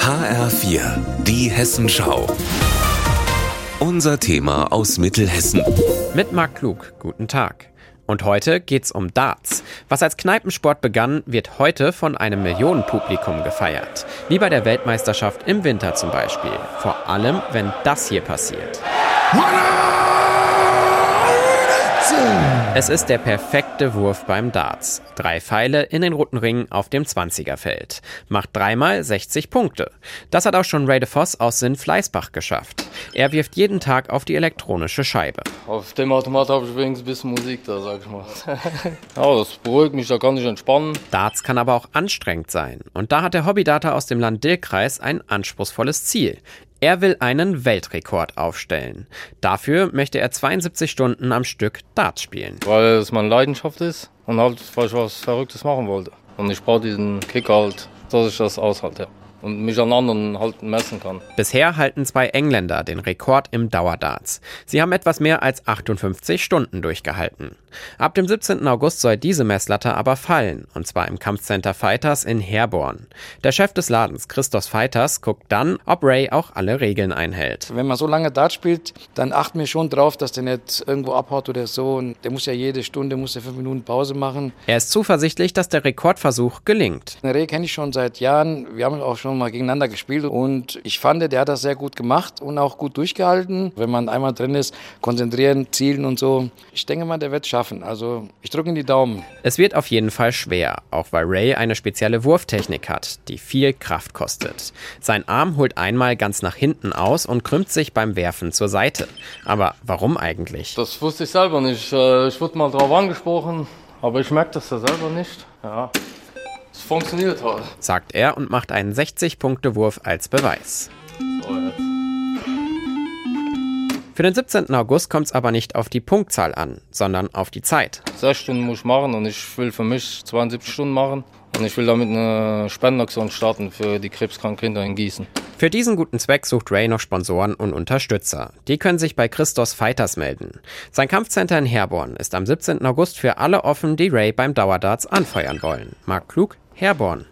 HR4, die Hessenschau. Unser Thema aus Mittelhessen. Mit Marc Klug, guten Tag. Und heute geht's um Darts. Was als Kneipensport begann, wird heute von einem Millionenpublikum gefeiert. Wie bei der Weltmeisterschaft im Winter zum Beispiel. Vor allem, wenn das hier passiert. Es ist der perfekte Wurf beim Darts. Drei Pfeile in den roten Ring auf dem 20er-Feld. Macht dreimal 60 Punkte. Das hat auch schon Ray de Voss aus Sinn-Fleißbach geschafft. Er wirft jeden Tag auf die elektronische Scheibe. Auf dem Automat habe ich übrigens ein bisschen Musik da, sag ich mal. ja, das beruhigt mich, da kann ich entspannen. Darts kann aber auch anstrengend sein. Und da hat der Hobbydata aus dem Land Dillkreis ein anspruchsvolles Ziel. Er will einen Weltrekord aufstellen. Dafür möchte er 72 Stunden am Stück Darts spielen. Weil es meine Leidenschaft ist und halt, weil ich was Verrücktes machen wollte. Und ich brauche diesen Kick halt, dass ich das aushalte und mich an anderen halt messen kann. Bisher halten zwei Engländer den Rekord im Dauerdarts. Sie haben etwas mehr als 58 Stunden durchgehalten. Ab dem 17. August soll diese Messlatte aber fallen, und zwar im Kampfcenter Fighters in Herborn. Der Chef des Ladens, Christos Fighters, guckt dann, ob Ray auch alle Regeln einhält. Wenn man so lange Dart spielt, dann achten wir schon drauf, dass der nicht irgendwo abhaut oder so. Und der muss ja jede Stunde, muss er fünf Minuten Pause machen. Er ist zuversichtlich, dass der Rekordversuch gelingt. Den Ray kenne ich schon seit Jahren. Wir haben auch schon mal gegeneinander gespielt und ich fand, der hat das sehr gut gemacht und auch gut durchgehalten. Wenn man einmal drin ist, konzentrieren, zielen und so. Ich denke mal, der wird es schaffen. Also ich drücke in die Daumen. Es wird auf jeden Fall schwer, auch weil Ray eine spezielle Wurftechnik hat, die viel Kraft kostet. Sein Arm holt einmal ganz nach hinten aus und krümmt sich beim Werfen zur Seite. Aber warum eigentlich? Das wusste ich selber nicht. Äh, ich wurde mal darauf angesprochen, aber ich merke das ja selber nicht. Ja. Es funktioniert halt. Sagt er und macht einen 60-Punkte-Wurf als Beweis. So, Für den 17. August kommt es aber nicht auf die Punktzahl an, sondern auf die Zeit. Sechs Stunden muss ich machen und ich will für mich 72 Stunden machen. Und ich will damit eine Spendenaktion starten für die krebskranken Kinder in Gießen. Für diesen guten Zweck sucht Ray noch Sponsoren und Unterstützer. Die können sich bei Christos Fighters melden. Sein Kampfcenter in Herborn ist am 17. August für alle offen, die Ray beim Dauerdarts anfeuern wollen. Marc Klug, Herborn.